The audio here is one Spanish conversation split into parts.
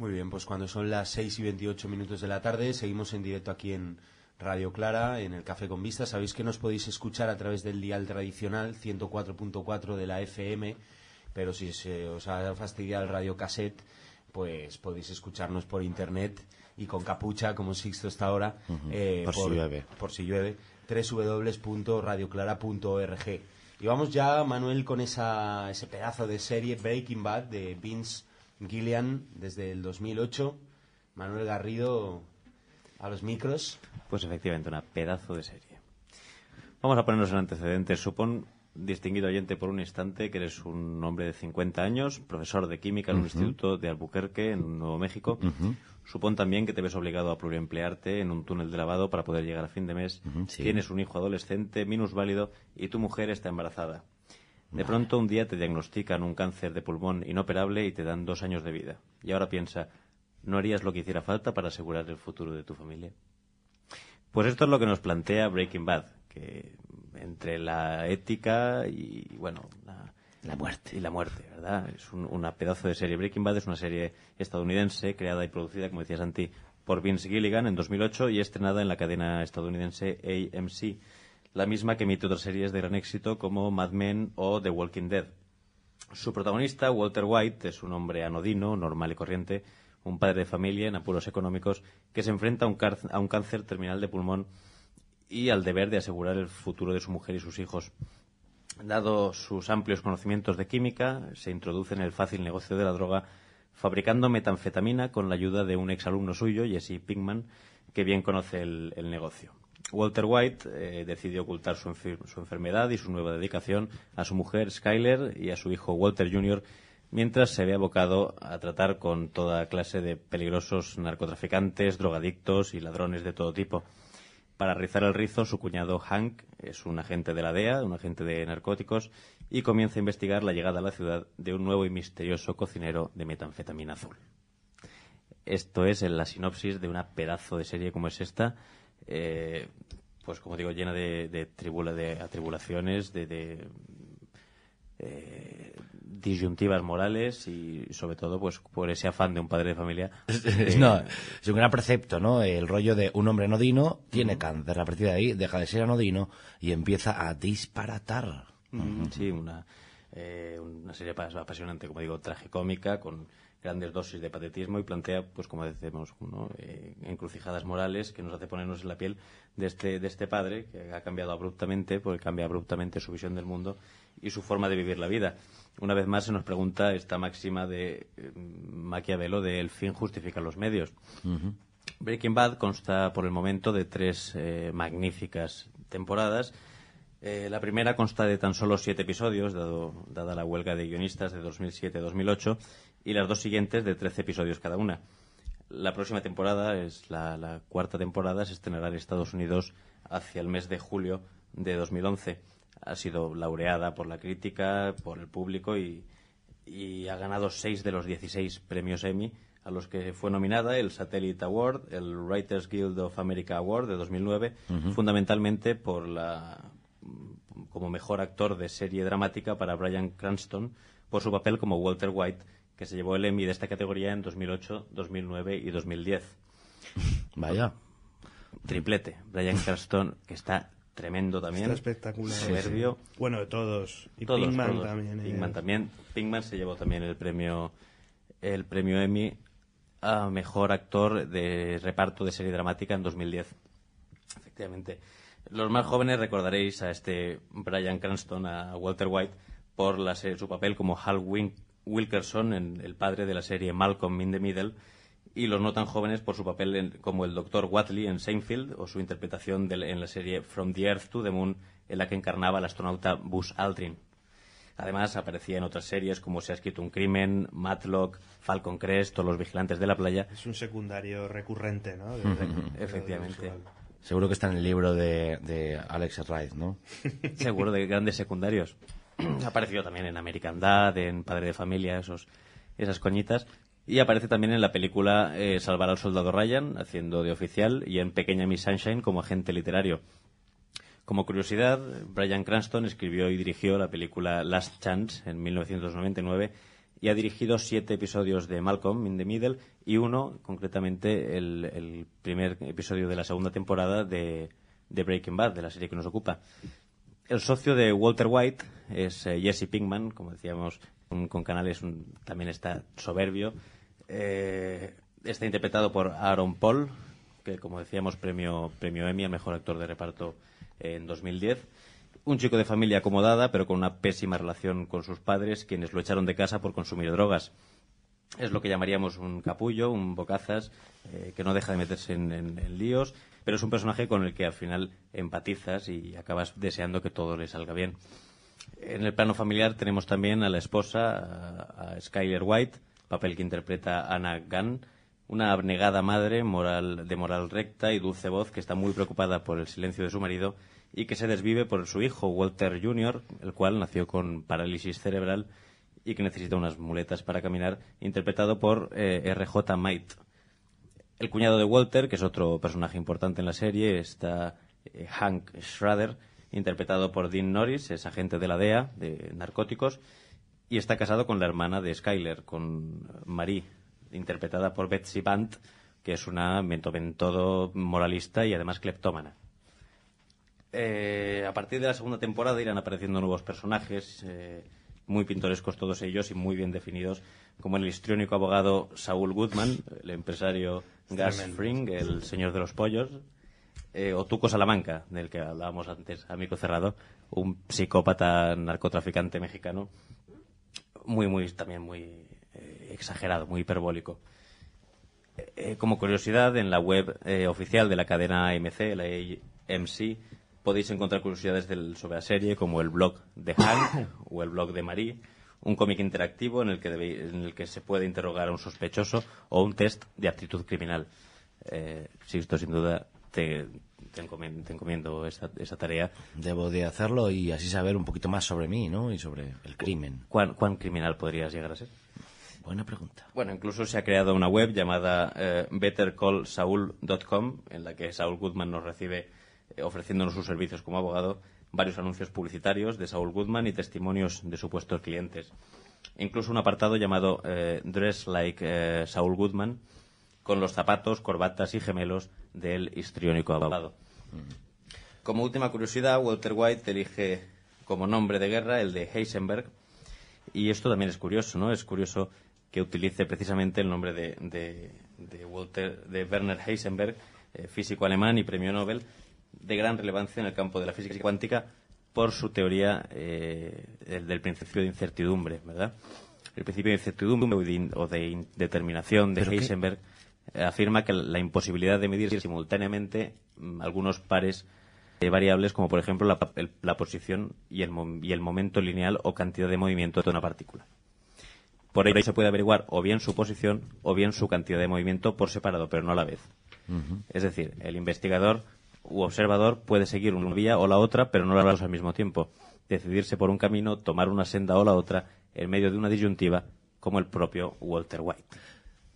Muy bien, pues cuando son las 6 y 28 minutos de la tarde, seguimos en directo aquí en Radio Clara, en el Café con Vista. Sabéis que nos podéis escuchar a través del dial tradicional 104.4 de la FM, pero si se os ha fastidiado el radio cassette, pues podéis escucharnos por internet y con capucha, como Sixto está ahora, eh, Por si llueve. por si llueve, www.radioclara.org. Y vamos ya, Manuel, con esa, ese pedazo de serie Breaking Bad de Vince Gillian desde el 2008. Manuel Garrido a los micros. Pues efectivamente, una pedazo de serie. Vamos a ponernos en antecedentes. Supón, distinguido oyente por un instante, que eres un hombre de 50 años, profesor de química en un instituto de Albuquerque, en Nuevo México. Supón también que te ves obligado a pluriemplearte en un túnel de lavado para poder llegar a fin de mes. sí. Tienes un hijo adolescente, minusválido, y tu mujer está embarazada. De pronto un día te diagnostican un cáncer de pulmón inoperable y te dan dos años de vida. Y ahora piensa, ¿no harías lo que hiciera falta para asegurar el futuro de tu familia? Pues esto es lo que nos plantea Breaking Bad, que entre la ética y, bueno, la, La muerte. y la muerte, ¿verdad? Es un, una pedazo de serie. Breaking Bad es una serie estadounidense creada y producida, como decía Santi, por Vince Gilligan en 2008 y estrenada en la cadena estadounidense AMC, la misma que emite otras series de gran éxito como Mad Men o The Walking Dead. Su protagonista, Walter White, es un hombre anodino, normal y corriente, un padre de familia en apuros económicos que se enfrenta a un, cáncer terminal de pulmón y al deber de asegurar el futuro de su mujer y sus hijos. Dado sus amplios conocimientos de química, se introduce en el fácil negocio de la droga fabricando metanfetamina con la ayuda de un exalumno suyo, Jesse Pinkman, que bien conoce el negocio. Walter White eh, decidió ocultar su, enfer- su enfermedad y su nueva dedicación a su mujer Skyler y a su hijo Walter Jr., mientras se ve abocado a tratar con toda clase de peligrosos narcotraficantes, drogadictos y ladrones de todo tipo. Para rizar el rizo, su cuñado Hank es un agente de la DEA, un agente de narcóticos, y comienza a investigar la llegada a la ciudad de un nuevo y misterioso cocinero de metanfetamina azul. Esto es la sinopsis de una pedazo de serie como es esta, eh, pues como digo, llena de, de, tribula- de atribulaciones, de, de, eh, disyuntivas morales y sobre todo pues por ese afán de un padre de familia. Es, eh, no, es un gran precepto, ¿no? El rollo de un hombre anodino tiene cáncer. A partir de ahí deja de ser anodino y empieza a disparatar. Sí, una, eh, una serie pas- apasionante, como digo, tragicómica, con grandes dosis de patetismo y plantea, pues como decimos, ¿no? Eh, encrucijadas morales que nos hace ponernos en la piel de este, de este padre que ha cambiado abruptamente, porque cambia abruptamente su visión del mundo y su forma de vivir la vida. Una vez más se nos pregunta esta máxima de eh, Maquiavelo de el fin justifica los medios. Breaking Bad consta por el momento de tres eh, magníficas temporadas. Eh, la primera consta de tan solo siete episodios, dado, dada la huelga de guionistas de 2007-2008, y las dos siguientes de 13 episodios cada una. La próxima temporada, es la, la cuarta temporada, se estrenará en Estados Unidos hacia el mes de julio de 2011. Ha sido laureada por la crítica, por el público y, y ha ganado seis de los 16 premios Emmy a los que fue nominada el Satellite Award, el Writers Guild of America Award de 2009, fundamentalmente por la como mejor actor de serie dramática para Bryan Cranston por su papel como Walter White, que se llevó el Emmy de esta categoría en 2008, 2009 y 2010. Vaya. Triplete. Bryan Cranston, que está tremendo también. Está espectacular. Soberbio. Bueno, de todos. Y Todos, Pinkman todos. también. eh. Pinkman también. Pinkman se llevó también el premio el premio Emmy a mejor actor de reparto de serie dramática en 2010. Efectivamente. Los más jóvenes recordaréis a este Brian Cranston, a Walter White, por la se- su papel como Hal Win- Wilkerson, en el padre de la serie Malcolm in the Middle, y los no tan jóvenes por su papel en- como el Dr. Watley en Seinfeld o su interpretación del- en la serie From the Earth to the Moon, en la que encarnaba al astronauta Buzz Aldrin. Además, aparecía en otras series como Se ha escrito un crimen, Matlock, Falcon Crest o Los vigilantes de la playa. Es un secundario recurrente, ¿no? De- de- Efectivamente. de- Seguro que está en el libro de, de Alex Wright, ¿no? Seguro de grandes secundarios. Apareció también en American Dad, en Padre de Familia, esos, esas coñitas. Y aparece también en la película eh, Salvar al Soldado Ryan, haciendo de oficial, y en Pequeña Miss Sunshine como agente literario. Como curiosidad, Brian Cranston escribió y dirigió la película Last Chance en 1999 y ha dirigido siete episodios de Malcolm in the Middle y uno, concretamente, el, primer episodio de la segunda temporada de Breaking Bad, de la serie que nos ocupa. El socio de Walter White es eh, Jesse Pinkman, como decíamos, con, canales también está soberbio. Eh, está interpretado por Aaron Paul, que como decíamos premio, premio Emmy al mejor actor de reparto en 2010. Un chico de familia acomodada, pero con una pésima relación con sus padres, quienes lo echaron de casa por consumir drogas. Es lo que llamaríamos un capullo, un bocazas, eh, que no deja de meterse en, líos, pero es un personaje con el que al final empatizas y acabas deseando que todo le salga bien. En el plano familiar tenemos también a la esposa, a, a Skyler White, papel que interpreta Anna Gunn, una abnegada madre moral, de moral recta y dulce voz que está muy preocupada por el silencio de su marido y que se desvive por su hijo Walter Jr., el cual nació con parálisis cerebral y que necesita unas muletas para caminar, interpretado por eh, R.J. Might. El cuñado de Walter, que es otro personaje importante en la serie, está eh, Hank Schrader, interpretado por Dean Norris, es agente de la DEA, de narcóticos, y está casado con la hermana de Skyler, con Marie, interpretada por Betsy Bant, que es una todo moralista y además cleptómana. Eh, a partir de la segunda temporada irán apareciendo nuevos personajes, eh, muy pintorescos todos ellos y muy bien definidos, como el histriónico abogado Saul Goodman, el empresario Gas. Fring, el señor de los pollos, eh, o Tuco Salamanca, del que hablábamos antes, amigo cerrado, un psicópata narcotraficante mexicano, muy, muy, también muy eh, exagerado, muy hiperbólico. Eh, como curiosidad, en la web eh, oficial de la cadena AMC, la AMC, podéis encontrar curiosidades del- sobre la serie, como el blog de Hank o el blog de Marie, un cómic interactivo en el, que debe- en el que se puede interrogar a un sospechoso o un test de aptitud criminal. Eh, Sixto, sin duda, te, te encomiendo, te encomiendo esa, esa tarea. Debo de hacerlo y así saber un poquito más sobre mí, ¿no? Y sobre el crimen. ¿Cuán, cuán criminal podrías llegar a ser? Buena pregunta. Bueno, incluso se ha creado una web llamada eh, bettercallsaul.com en la que Saul Goodman nos recibe ofreciéndonos sus servicios como abogado, varios anuncios publicitarios de Saul Goodman y testimonios de supuestos clientes. Incluso un apartado llamado eh, Dress Like eh, Saul Goodman con los zapatos, corbatas y gemelos del histriónico abogado. Como última curiosidad, Walter White elige como nombre de guerra el de Heisenberg, y esto también es curioso, ¿no? Es curioso que utilice precisamente el nombre de, de, de Walter, de Werner Heisenberg, eh, físico alemán y premio Nobel, de gran relevancia en el campo de la física cuántica por su teoría eh, el del principio de incertidumbre, ¿verdad? El principio de incertidumbre o de, indeterminación de. Heisenberg afirma que la imposibilidad de medir simultáneamente mm, algunos pares de variables como por ejemplo la, el- la posición y el, y el momento lineal o cantidad de movimiento de una partícula. Por ello se puede averiguar o bien su posición o bien su cantidad de movimiento por separado, pero no a la vez. Es decir, el investigador u observador puede seguir una vía o la otra, pero no las dos al mismo tiempo. Decidirse por un camino, tomar una senda o la otra, en medio de una disyuntiva, como el propio Walter White.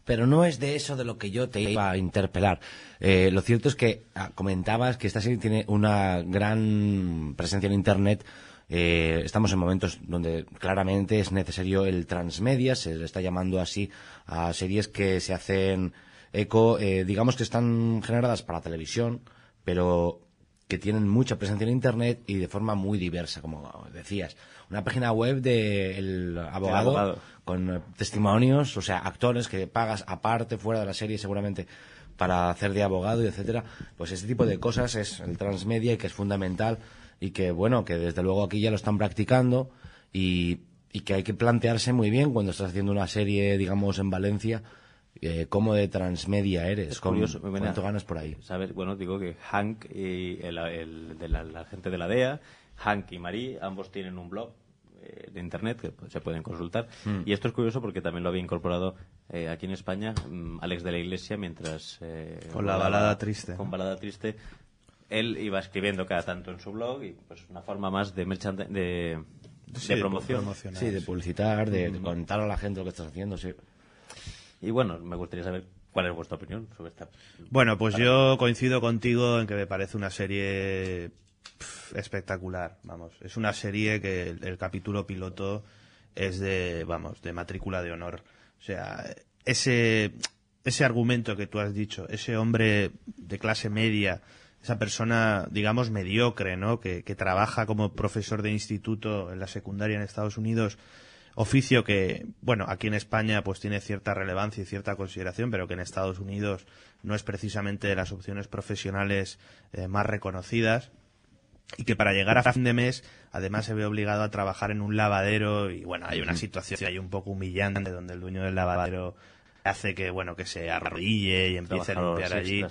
Pero no es de eso de lo que yo te iba a interpelar. Eh, lo cierto es que ah, comentabas que esta serie tiene una gran presencia en Internet. Eh, estamos en momentos donde claramente es necesario el transmedia, se le está llamando así a series que se hacen eco, eh, digamos que están generadas para televisión, pero que tienen mucha presencia en Internet y de forma muy diversa, como decías. Una página web del abogado, abogado. con testimonios, o sea, actores que pagas aparte, fuera de la serie seguramente, para hacer de abogado y etcétera. Pues ese tipo de cosas es el transmedia y que es fundamental y que, bueno, que desde luego aquí ya lo están practicando y, y que hay que plantearse muy bien cuando estás haciendo una serie, digamos, en Valencia, eh, cómo de transmedia eres, Es cómo- curioso, cuánto ganas por ahí. ¿Sabes? Bueno, digo que Hank y el, el de la, la gente de la DEA, Hank y Marie, ambos tienen un blog eh, de internet que se pueden consultar. Hmm. Y esto es curioso porque también lo había incorporado eh, aquí en España mm, Alex de la Iglesia mientras... eh, Con la balada triste. Con balada triste. Él iba escribiendo cada tanto en su blog y pues una forma más de, merchand- de, Sí, de de promoción. Sí, de publicitar, de, de contar a la gente lo que estás haciendo, sí. Y bueno, me gustaría saber cuál es vuestra opinión sobre esta... Bueno, pues yo coincido contigo en que me parece una serie espectacular. Vamos, es una serie que el, el capítulo piloto es de, vamos, de matrícula de honor. O sea, ese, ese argumento que tú has dicho, ese hombre de clase media, esa persona, digamos, mediocre, ¿no? Que, que trabaja como profesor de instituto en la secundaria en Estados Unidos, oficio que, bueno, aquí en España pues tiene cierta relevancia y cierta consideración, pero que en Estados Unidos no es precisamente de las opciones profesionales eh, más reconocidas y que para llegar a fin de mes además se ve obligado a trabajar en un lavadero y bueno, hay una situación ahí un poco humillante donde el dueño del lavadero hace que bueno que se arrodille y empiece a limpiar allí.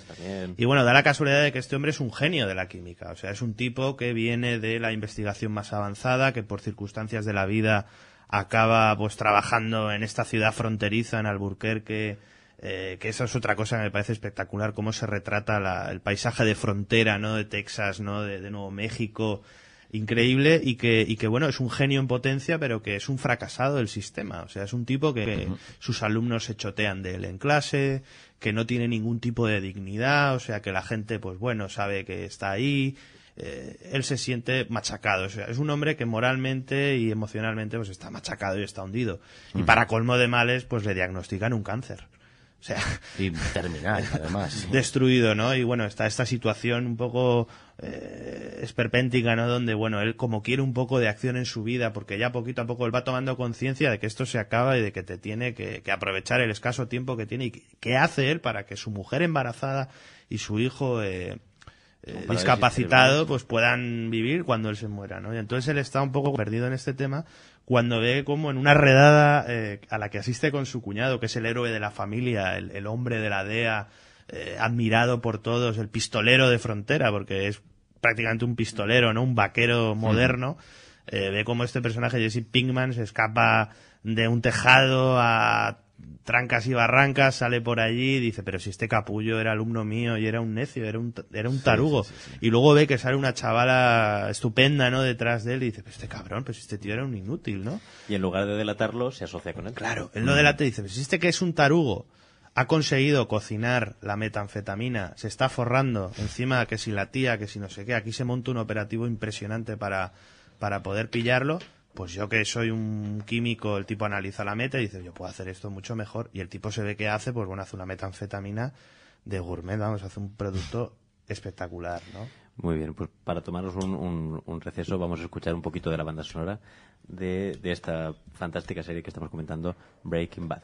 y bueno da la casualidad de que este hombre es un genio de la química o sea es un tipo que viene de la investigación más avanzada que por circunstancias de la vida acaba pues trabajando en esta ciudad fronteriza en Alburquerque eh, que esa es otra cosa que me parece espectacular cómo se retrata la- el paisaje de frontera no de Texas no de, de Nuevo México increíble y que, y que bueno, es un genio en potencia, pero que es un fracasado del sistema. O sea, es un tipo que sus alumnos se chotean de él en clase, que no tiene ningún tipo de dignidad, o sea, que la gente, pues bueno, sabe que está ahí. Eh, él se siente machacado. O sea, es un hombre que moralmente y emocionalmente pues está machacado y está hundido. Y para colmo de males, pues le diagnostican un cáncer. O sea, Y terminal, además. destruido, ¿no? Y bueno, está esta situación un poco eh, esperpéntica, ¿no? Donde, bueno, él como quiere un poco de acción en su vida, porque ya poquito a poco él va tomando conciencia de que esto se acaba y de que te tiene que, que aprovechar el escaso tiempo que tiene y qué hace él para que su mujer embarazada y su hijo eh, eh, discapacitado pues puedan vivir cuando él se muera, ¿no? Y entonces él está un poco perdido en este tema cuando ve como en una redada eh, a la que asiste con su cuñado, que es el héroe de la familia, el, el hombre de la DEA, eh, admirado por todos, el pistolero de frontera, porque es prácticamente un pistolero, ¿no? Un vaquero moderno. Eh, ve como este personaje, Jesse Pinkman, se escapa de un tejado a trancas y barrancas, sale por allí y dice, pero si este capullo era alumno mío y era un necio, era un, era un tarugo. Y luego ve que sale una chavala estupenda, ¿no? Detrás de él y dice, pues este cabrón, pues este tío era un inútil, ¿no? Y en lugar de delatarlo, se asocia con él. Claro, él lo delata y dice, pues este que es un tarugo, ha conseguido cocinar la metanfetamina, se está forrando encima que si la tía, que si no sé qué, aquí se monta un operativo impresionante para, para poder pillarlo, pues yo que soy un químico, el tipo analiza la meta y dice, yo puedo hacer esto mucho mejor, y el tipo se ve que hace, pues bueno, hace una metanfetamina de gourmet, vamos, hace un producto espectacular, ¿no? Muy bien, pues para tomarnos un, un- un receso vamos a escuchar un poquito de la banda sonora de, de esta fantástica serie que estamos comentando, Breaking Bad.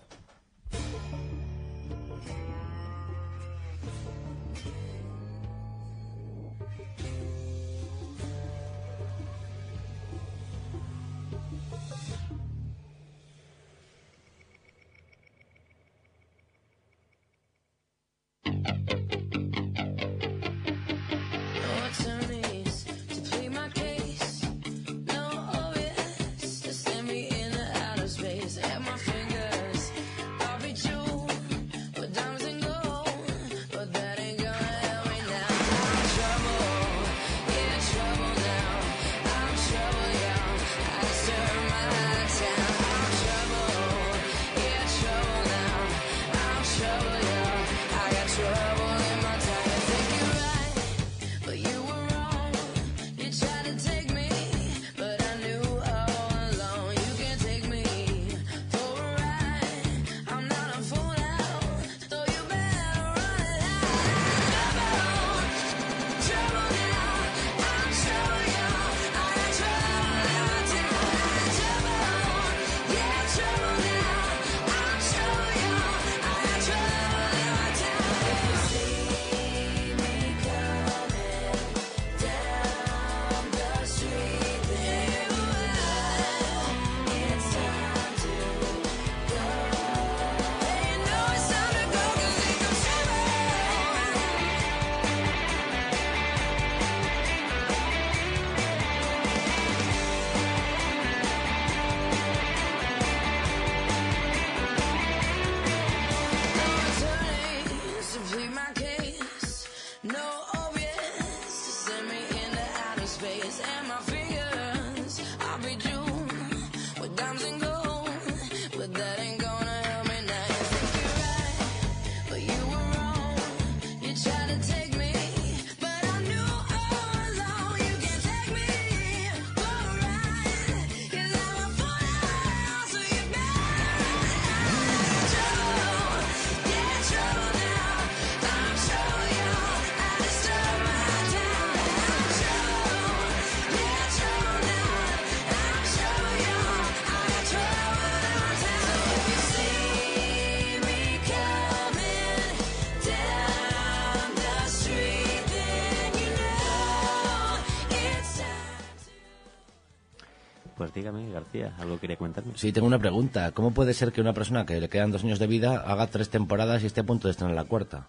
García, algo quería comentarme. Sí, tengo una pregunta. ¿Cómo puede ser que una persona que le quedan dos años de vida haga tres temporadas y esté a punto de estrenar la cuarta?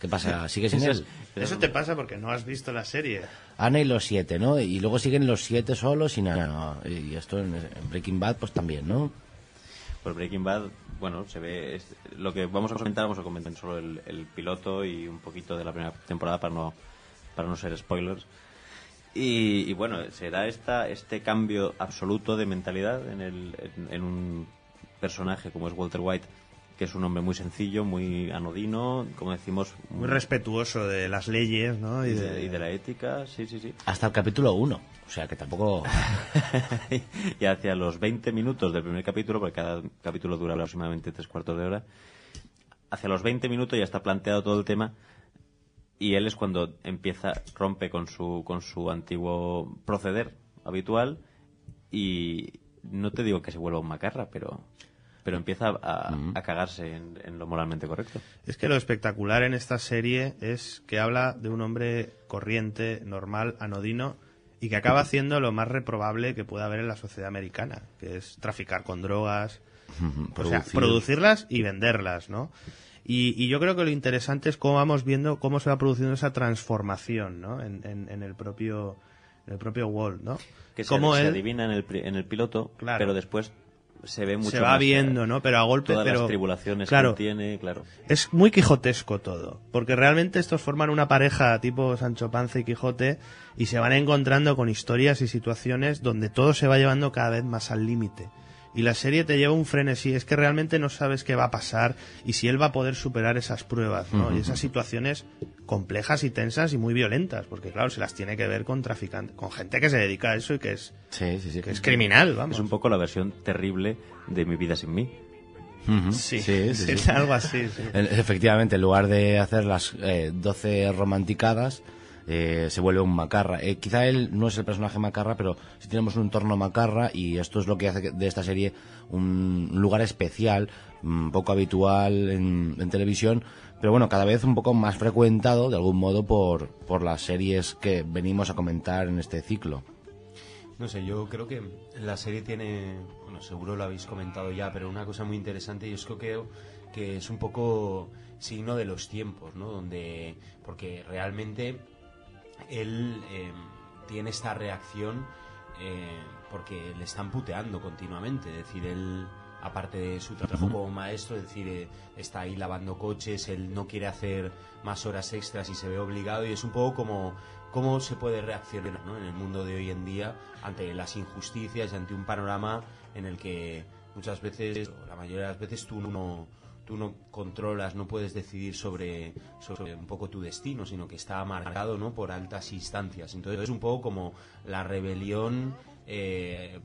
¿Qué pasa? ¿Sigue sin Eso él? es- Eso te pasa porque no has visto la serie. Ana y los siete, ¿no? Y luego siguen los siete solos y nada. Y esto en, Breaking Bad, pues también, ¿no? Por Breaking Bad, bueno, se ve. es- lo que vamos a comentar, vamos a comentar solo el, el piloto y un poquito de la primera temporada para no, para no ser spoilers. Y, y bueno, será esta, este cambio absoluto de mentalidad en, el, en, en un personaje como es Walter White, que es un hombre muy sencillo, muy anodino, como decimos, Muy respetuoso de las leyes, ¿no? y de, de, y de la ética, sí, sí, sí. Hasta el capítulo uno. O sea que tampoco... y hacia los 20 minutos del primer capítulo, porque cada capítulo dura aproximadamente tres cuartos de hora, hacia los 20 minutos ya está planteado todo el tema y él es cuando empieza, rompe con su, con su antiguo proceder habitual y no te digo que se vuelva un macarra, pero, pero empieza a, a cagarse en, en lo moralmente correcto. Es que lo espectacular en esta serie es que habla de un hombre corriente, normal, anodino, y que acaba haciendo lo más reprobable que pueda haber en la sociedad americana, que es traficar con drogas, o sea, Producir. producirlas y venderlas, ¿no? Y, y yo creo que lo interesante es cómo vamos viendo cómo se va produciendo esa transformación, ¿no? En, en- en el propio en el propio Walt, ¿no? Que se, Cómo se adivina en el, en el piloto, Claro. pero después se ve mucho se va más, viendo, eh, ¿no? Pero a golpe, todas pero las tribulaciones claro, que tiene, claro. es muy quijotesco todo, porque realmente estos forman una pareja tipo Sancho Panza y Quijote y se van encontrando con historias y situaciones donde todo se va llevando cada vez más al límite. Y la serie te lleva un frenesí, es que realmente no sabes qué va a pasar y si él va a poder superar esas pruebas, ¿no? Y esas situaciones complejas y tensas y muy violentas, porque claro, se las tiene que ver con traficantes, con gente que se dedica a eso y que es, Sí, sí, sí. que es criminal, vamos. Es un poco la versión terrible de Mi vida sin mí. Sí, sí, sí, es sí. algo así, sí. En- Efectivamente, en lugar de hacer las eh, 12 romanticadas, eh, se vuelve un macarra. Eh, quizá él no es el personaje macarra, pero sí tenemos un entorno macarra y esto es lo que hace de esta serie un lugar especial, mm, poco habitual en, en televisión, pero bueno, cada vez un poco más frecuentado de algún modo por, por las series que venimos a comentar en este ciclo. No sé, yo creo que la serie tiene, bueno, seguro lo habéis comentado ya, pero una cosa muy interesante y es que creo que es un poco signo de los tiempos, ¿no? Donde, porque realmente él eh, tiene esta reacción eh, porque le están puteando continuamente, es decir, él aparte de su trabajo como maestro, es decir, eh, está ahí lavando coches, él no quiere hacer más horas extras y se ve obligado y es un poco como cómo se puede reaccionar en el mundo de hoy en día ante las injusticias y ante un panorama en el que muchas veces, o la mayoría de las veces, tú no, tú no controlas, no puedes decidir sobre, sobre un poco tu destino, sino que está marcado ¿no? por altas instancias. Entonces es un poco como la rebelión eh,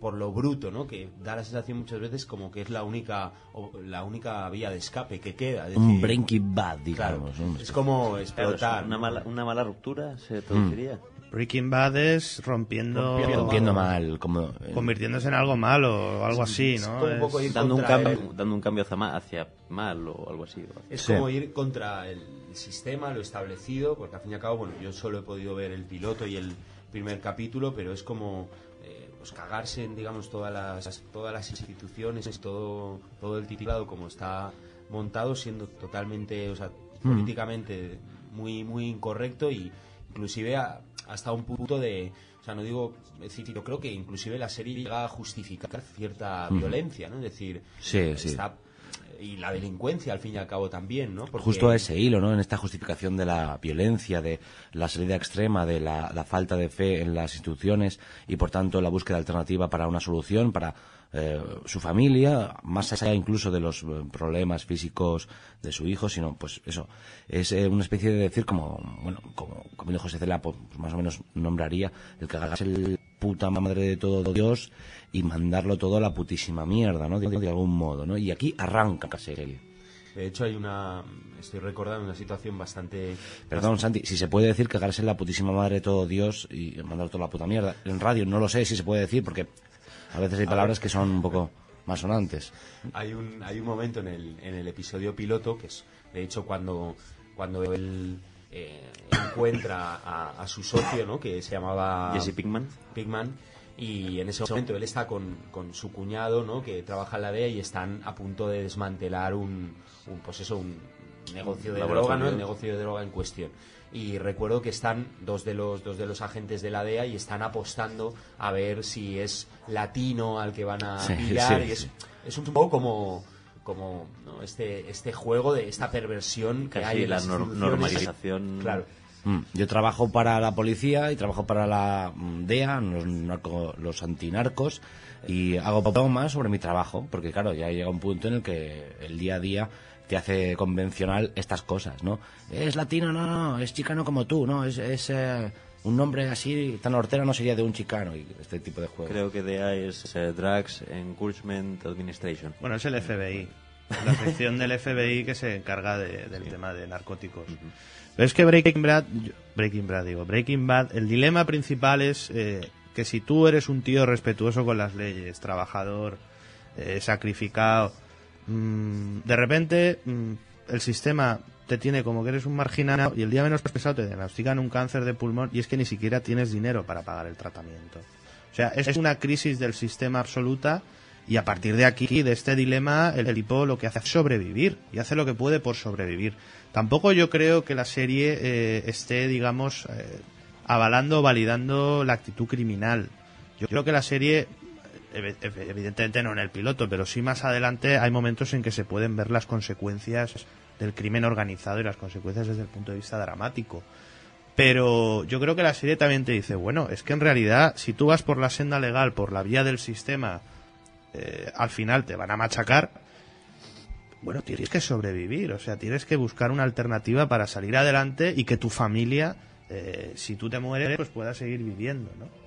por lo bruto, ¿no? Que da la sensación muchas veces como que es la única o la única vía de escape que queda. Es Un Breaking Bad, digamos. es como Claro, es explotar. una, mala, una mala ruptura se traduciría. Breaking Bad es rompiendo, Rompiendo mal, como... eh, convirtiéndose en algo malo o algo así, es ¿no? como un poco Es- ir Dando un, cambio, el- dando un cambio hacia, ma- hacia mal o algo así. o- Es Sí. como ir contra el sistema, lo establecido, porque al fin y al cabo, bueno, yo solo he podido ver el piloto y el primer capítulo, pero es como eh, pues cagarse en, digamos, todas las, todas las instituciones, todo, todo el titulado como está montado, siendo totalmente, o sea, políticamente muy, muy incorrecto y inclusive a- hasta un punto de, o sea, no digo, es decir, yo creo que inclusive la serie llega a justificar cierta violencia, ¿no? Es decir, Sí, sí. está y la delincuencia al fin y al cabo también, ¿no? Porque- Justo a ese hilo, ¿no? En esta justificación de la violencia, de la salida extrema, de la, la falta de fe en las instituciones y, por tanto, la búsqueda alternativa para una solución para eh, su familia, más allá incluso de los eh, problemas físicos de su hijo, sino, pues eso, es eh, una especie de decir como, bueno, como Camilo José Cela, pues, más o menos nombraría, el que hagas el puta madre de todo Dios y mandarlo todo a la putísima mierda, ¿no? De, de algún modo, ¿no? Y aquí arranca serie. De hecho, hay una. Estoy recordando una situación bastante. Perdón, Santi, si se puede decir cagarse en la putísima madre de todo Dios y mandar toda la puta mierda. En radio no lo sé si se puede decir porque a veces hay palabras que son un poco más sonantes. Hay un, hay un momento en el, en el episodio piloto que es, de hecho, cuando, cuando él eh, encuentra a, a su socio, ¿no? Que se llamaba. Jesse Pinkman. Pigman, y en ese momento él está con, con su cuñado, ¿no? Que trabaja en la DEA y están a punto de desmantelar un, un pues eso, un negocio de droga, ¿no? El negocio de droga en cuestión. Y recuerdo que están dos de los dos de los agentes de la DEA y están apostando a ver si es latino al que van a Sí, pillar sí, y es, sí. es un poco como como ¿no? este este juego de esta perversión que hay en la las nor- instituciones. normalización. Claro. Mm, Yo trabajo para la policía y trabajo para la mm, DEA, los, narco- los antinarcos, y hago poco más sobre mi trabajo, porque claro, ya llega un punto en el que el día a día te hace convencional estas cosas, ¿no? Es latino, no, no, es chicano como tú, ¿no? Es, es eh, un nombre así tan hortera no sería de un chicano y este tipo de juegos. Creo que DA es eh, Drugs Encouragement Administration. Bueno, es el FBI. La sección del FBI que se encarga de- del tema de narcóticos. Pero es que Breaking Bad, Breaking Bad digo, Breaking Bad, el dilema principal es eh, que si tú eres un tío respetuoso con las leyes, trabajador, eh, sacrificado, mm, de repente mm, el sistema te tiene como que eres un marginado y el día menos pensado te diagnostican un cáncer de pulmón y es que ni siquiera tienes dinero para pagar el tratamiento. O sea, es una crisis del sistema absoluta y a partir de aquí, de este dilema, el tipo lo que hace es sobrevivir y hace lo que puede por sobrevivir. Tampoco yo creo que la serie eh, esté, digamos, eh, avalando o validando la actitud criminal. Yo creo que la serie, evidentemente no en el piloto, pero sí más adelante hay momentos en que se pueden ver las consecuencias del crimen organizado y las consecuencias desde el punto de vista dramático. Pero yo creo que la serie también te dice, bueno, es que en realidad si tú vas por la senda legal, por la vía del sistema, eh, al final te van a machacar. Bueno, tienes que sobrevivir, o sea, tienes que buscar una alternativa para salir adelante y que tu familia, eh, si tú te mueres, pues pueda seguir viviendo, ¿no?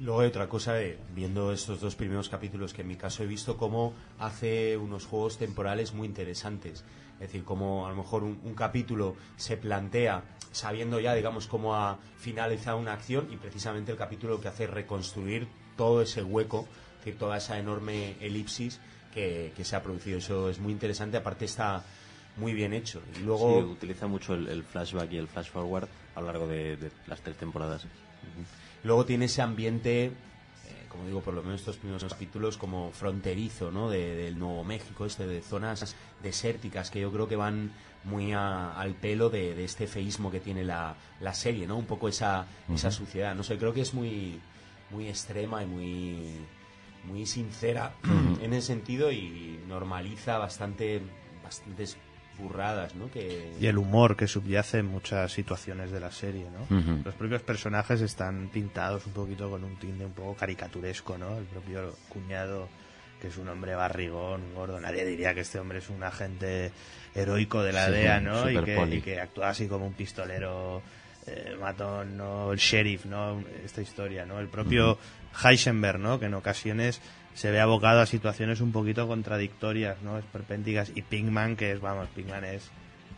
Luego hay otra cosa, eh, viendo estos dos primeros capítulos, que en mi caso he visto cómo hace unos juegos temporales muy interesantes. Es decir, cómo a lo mejor un, un capítulo se plantea sabiendo ya, digamos, cómo ha finalizado una acción y precisamente el capítulo lo que hace es reconstruir todo ese hueco, es decir, toda esa enorme elipsis que, que se ha producido. Eso es muy interesante, aparte está muy bien hecho. Y luego... Sí, utiliza mucho el, el flashback y el flash forward a lo largo de, de las tres temporadas. Luego tiene ese ambiente, eh, como digo, por lo menos estos primeros capítulos, como fronterizo, ¿no? De- del Nuevo México, este, de zonas desérticas que yo creo que van muy a- al pelo de, de este feísmo que tiene la, la serie, ¿no? Un poco esa, esa suciedad. No sé, creo que es muy, muy extrema y muy, muy sincera en ese sentido y normaliza bastante, bastantes burradas, ¿no? Que... Y el humor que subyace en muchas situaciones de la serie, ¿no? Los propios personajes están pintados un poquito con un tinte un poco caricaturesco, ¿no? El propio cuñado, que es un hombre barrigón, gordo. Nadie diría que este hombre es un agente heroico de la Sí, DEA, ¿no? Que, y que actúa así como un pistolero eh, matón, ¿no? El sheriff, ¿no? Esta historia, ¿no? El propio Heisenberg, ¿no? Que en ocasiones se ve abocado a situaciones un poquito contradictorias, ¿no? Esperpénticas. Y Pinkman, que es, vamos, Pinkman es,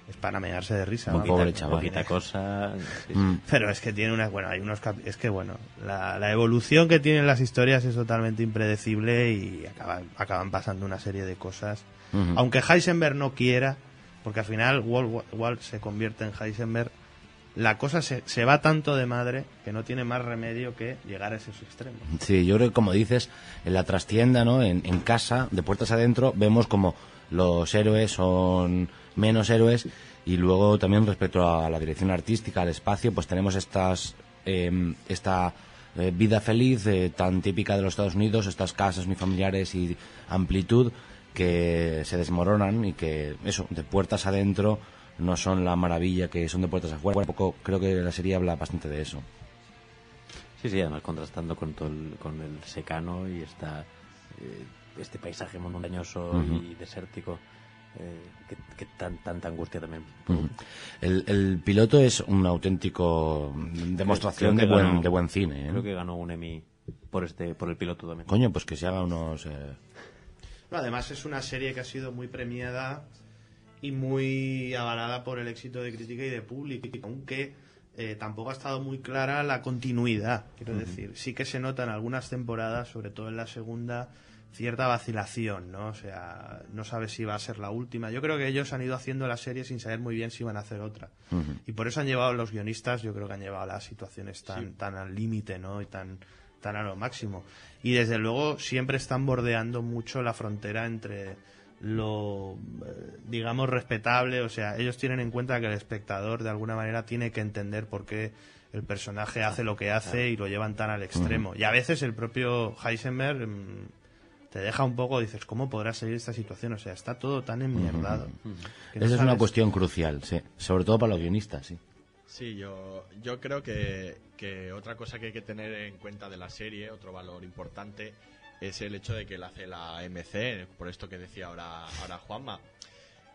es para mearse de risa. Un vamos. pobre chaval. Poquita cosa. sí, sí. Mm. Pero es que tiene unas, bueno, hay unos, cap- es que bueno, la, la evolución que tienen las historias es totalmente impredecible y acaban, acaban pasando una serie de cosas. Aunque Heisenberg no quiera, porque al final Walt, Walt se convierte en Heisenberg, la cosa se, se va tanto de madre que no tiene más remedio que llegar a esos extremos. Sí, yo creo que como dices, en la trastienda, ¿no? En, en casa, de puertas adentro, vemos como los héroes son menos héroes y luego también respecto a la dirección artística, al espacio, pues tenemos estas eh, esta vida feliz eh, tan típica de los Estados Unidos, estas casas muy familiares y amplitud que se desmoronan y que eso, de puertas adentro no son la maravilla que son de puertas afuera. Un poco creo que la serie habla bastante de eso. Sí, sí, además contrastando con todo el, con el secano y esta, eh, este paisaje montañoso y desértico eh, que, que tan, tanta angustia también. El, el piloto es un auténtico demostración Creo de buen, de buen cine. ¿eh? Creo que ganó un Emmy por este por el piloto también. Coño, pues que se haga unos... eh, No, además es una serie que ha sido muy premiada y muy avalada por el éxito de crítica y de público, aunque eh, tampoco ha estado muy clara la continuidad. Quiero decir, sí que se nota en algunas temporadas, sobre todo en la segunda, cierta vacilación, ¿no? O sea, no sabes si va a ser la última. Yo creo que ellos han ido haciendo la serie sin saber muy bien si van a hacer otra. Y por eso han llevado los guionistas, yo creo que han llevado las situaciones tan, tan al límite, ¿no? Y tan están a lo máximo. Y desde luego siempre están bordeando mucho la frontera entre lo, eh, digamos, respetable. O sea, ellos tienen en cuenta que el espectador de alguna manera tiene que entender por qué el personaje hace lo que hace y lo llevan tan al extremo. Y a veces el propio Heisenberg mm, te deja un poco, dices, ¿cómo podrá salir esta situación? O sea, está todo tan enmierdado. Esa es una cuestión crucial, sí. Sobre todo para los guionistas, sí. Sí, yo, yo creo que, que otra cosa que hay que tener en cuenta de la serie, otro valor importante, es el hecho de que la hace la MC, por esto que decía ahora, ahora Juanma.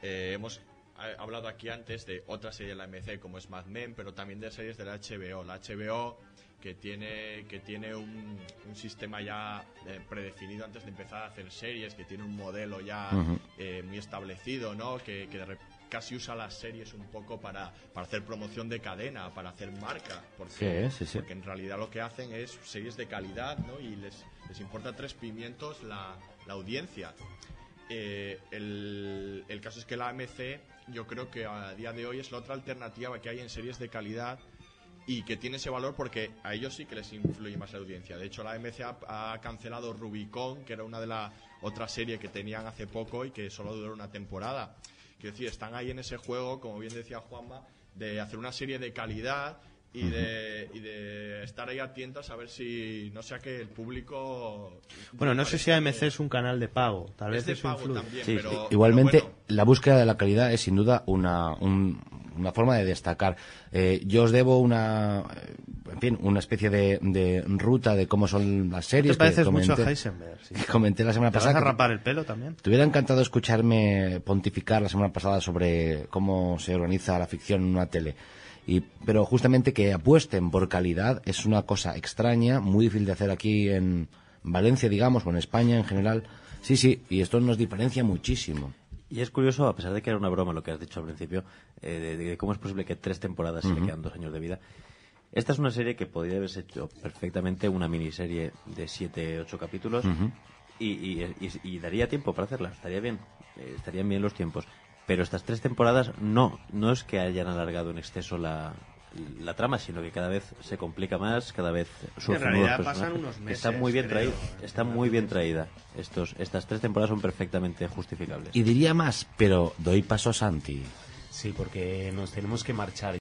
Eh, hemos ha- hablado aquí antes de otra serie de la MC como es Mad Men, pero también de series de la HBO. La HBO que tiene, que tiene un, un sistema ya eh, predefinido antes de empezar a hacer series, que tiene un modelo ya eh, muy establecido, ¿no? Que, que de casi usa las series un poco para, para hacer promoción de cadena, para hacer marca, porque, Sí, sí, sí. porque en realidad lo que hacen es series de calidad, ¿no? Y les, les importa tres pimientos la, la audiencia. Eh, el, el caso es que la AMC yo creo que a día de hoy es la otra alternativa que hay en series de calidad y que tiene ese valor porque a ellos sí que les influye más la audiencia. De hecho, la AMC ha, ha cancelado Rubicon, que era una de las otras series que tenían hace poco y que solo duró una temporada. Quiero decir, están ahí en ese juego, como bien decía Juanma, de hacer una serie de calidad y, de, y de estar ahí atentos a ver si no sea que el público... Bueno, no sé si AMC es un canal de pago. Tal vez es de eso pago influye. también, Sí, pero... pero Igualmente, bueno, la búsqueda de la calidad es sin duda una, un- una forma de destacar. Eh, yo os debo una, eh, en fin, una especie de, de ruta de cómo son las ¿Te series que pareces mucho a comenté, Heisenberg? sí. que comenté la semana ¿Te vas pasada. a que- rapar el pelo también? Te hubiera encantado escucharme pontificar la semana pasada sobre cómo se organiza la ficción en una tele. Y, pero justamente que apuesten por calidad es una cosa extraña, muy difícil de hacer aquí en Valencia, digamos, o en España en general. Sí, sí, y esto nos diferencia muchísimo. Y es curioso, a pesar de que era una broma lo que has dicho al principio, eh, de, de cómo es posible que tres temporadas y le quedan dos años de vida. Esta es una serie que podría haberse hecho perfectamente una miniserie de siete, ocho capítulos y, y- y- y daría tiempo para hacerla, estaría bien, eh, estarían bien los tiempos. Pero estas tres temporadas no, no es que hayan alargado en exceso la, la trama, sino que cada vez se complica más, cada vez surgen realidad nuevos pasan unos meses, Está muy bien creo, traída, está muy bien traída. Estos, estas tres temporadas son perfectamente justificables. Y diría más, pero doy paso a Santi. Sí, porque nos tenemos que marchar